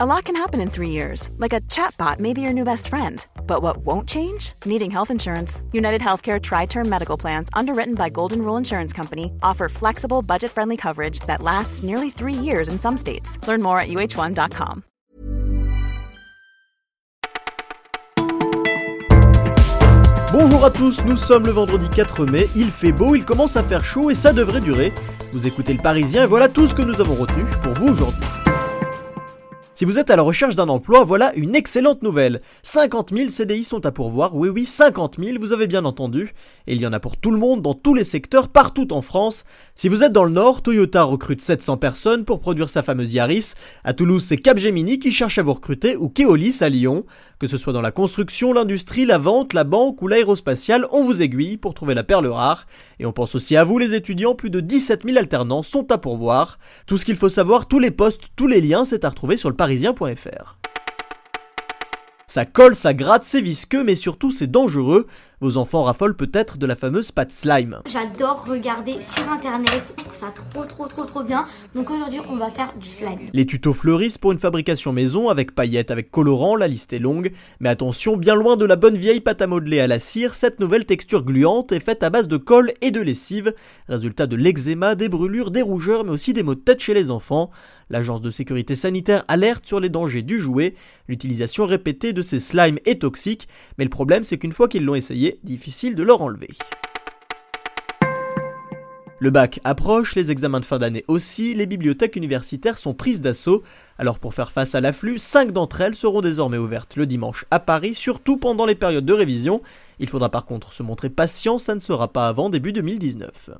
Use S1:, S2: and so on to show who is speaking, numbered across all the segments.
S1: A lot can happen in three years, like a chatbot may be your new best friend. But what won't change? Needing health insurance. United Healthcare Tri Term Medical Plans, underwritten by Golden Rule Insurance Company, offer flexible, budget friendly coverage that lasts nearly three years in some states. Learn more at uh1.com.
S2: Bonjour à tous, nous sommes le vendredi 4 mai, il fait beau, il commence à faire chaud et ça devrait durer. Vous écoutez le Parisien et voilà tout ce que nous avons retenu pour vous aujourd'hui. Si vous êtes à la recherche d'un emploi, voilà une excellente nouvelle. 50 000 CDI sont à pourvoir, oui oui, 50 000, vous avez bien entendu. Et il y en a pour tout le monde, dans tous les secteurs, partout en France. Si vous êtes dans le Nord, Toyota recrute 700 personnes pour produire sa fameuse Yaris. À Toulouse, c'est Capgemini qui cherche à vous recruter, ou Keolis à Lyon. Que ce soit dans la construction, l'industrie, la vente, la banque ou l'aérospatiale, on vous aiguille pour trouver la perle rare. Et on pense aussi à vous les étudiants, plus de 17 000 alternants sont à pourvoir. Tout ce qu'il faut savoir, tous les postes, tous les liens, c'est à retrouver sur le Ça colle, ça gratte, c'est visqueux, mais surtout c'est dangereux. Vos enfants raffolent peut-être de la fameuse pâte slime.
S3: J'adore regarder sur internet, je trouve ça trop trop trop trop bien. Donc aujourd'hui on va faire du slime.
S2: Les tutos fleurissent pour une fabrication maison avec paillettes, avec colorant, la liste est longue. Mais attention, bien loin de la bonne vieille pâte à modeler à la cire, cette nouvelle texture gluante est faite à base de colle et de lessive. Résultat de l'eczéma, des brûlures, des rougeurs, mais aussi des maux de tête chez les enfants. L'agence de sécurité sanitaire alerte sur les dangers du jouet. L'utilisation répétée de ces slimes est toxique, mais le problème c'est qu'une fois qu'ils l'ont essayé, difficile de leur enlever. Le bac approche, les examens de fin d'année aussi, les bibliothèques universitaires sont prises d'assaut. Alors pour faire face à l'afflux, 5 d'entre elles seront désormais ouvertes le dimanche à Paris, surtout pendant les périodes de révision. Il faudra par contre se montrer patient, ça ne sera pas avant début 2019.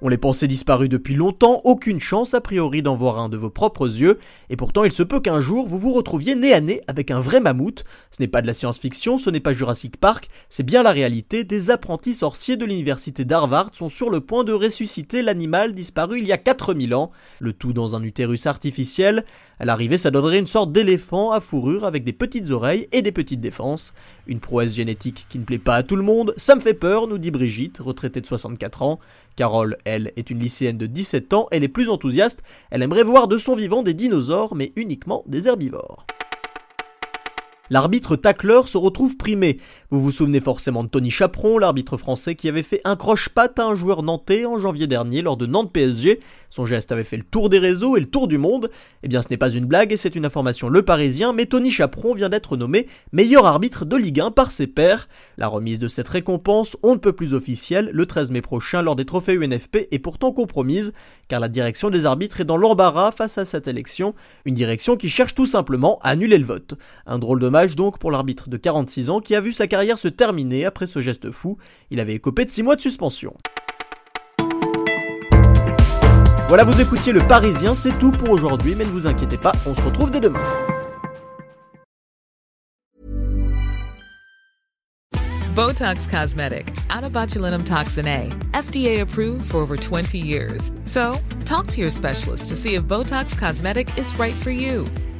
S2: On les pensait disparus depuis longtemps, aucune chance a priori d'en voir un de vos propres yeux, et pourtant il se peut qu'un jour vous vous retrouviez nez à nez avec un vrai mammouth. Ce n'est pas de la science-fiction, ce n'est pas Jurassic Park, c'est bien la réalité. Des apprentis sorciers de l'université d'Harvard sont sur le point de ressusciter l'animal disparu il y a 4000 ans, le tout dans un utérus artificiel. À l'arrivée, ça donnerait une sorte d'éléphant à fourrure avec des petites oreilles et des petites défenses. Une prouesse génétique qui ne plaît pas à tout le monde, ça me fait peur, nous dit Brigitte, retraitée de 64 ans. Carole, elle, est une lycéenne de 17 ans, elle est plus enthousiaste, elle aimerait voir de son vivant des dinosaures, mais uniquement des herbivores. L'arbitre tacleur se retrouve primé. Vous vous souvenez forcément de Tony Chaperon, l'arbitre français qui avait fait un croche-patte à un joueur nantais en janvier dernier lors de Nantes PSG. Son geste avait fait le tour des réseaux et le tour du monde. Eh bien, ce n'est pas une blague et c'est une information le parisien, mais Tony Chaperon vient d'être nommé meilleur arbitre de Ligue 1 par ses pairs. La remise de cette récompense, on ne peut plus officielle, le 13 mai prochain lors des trophées UNFP est pourtant compromise, car la direction des arbitres est dans l'embarras face à cette élection, une direction qui cherche tout simplement à annuler le vote. Un drôle de donc pour l'arbitre de 46 ans qui a vu sa carrière se terminer après ce geste fou. Il avait écopé de 6 mois de suspension. Voilà, vous écoutiez le Parisien, c'est tout pour aujourd'hui, mais ne vous inquiétez pas, on se retrouve dès demain.
S4: Botox Cosmetic, out of botulinum toxin A, FDA approved for over 20 years. So, talk to your specialist to see if Botox Cosmetic is right for you.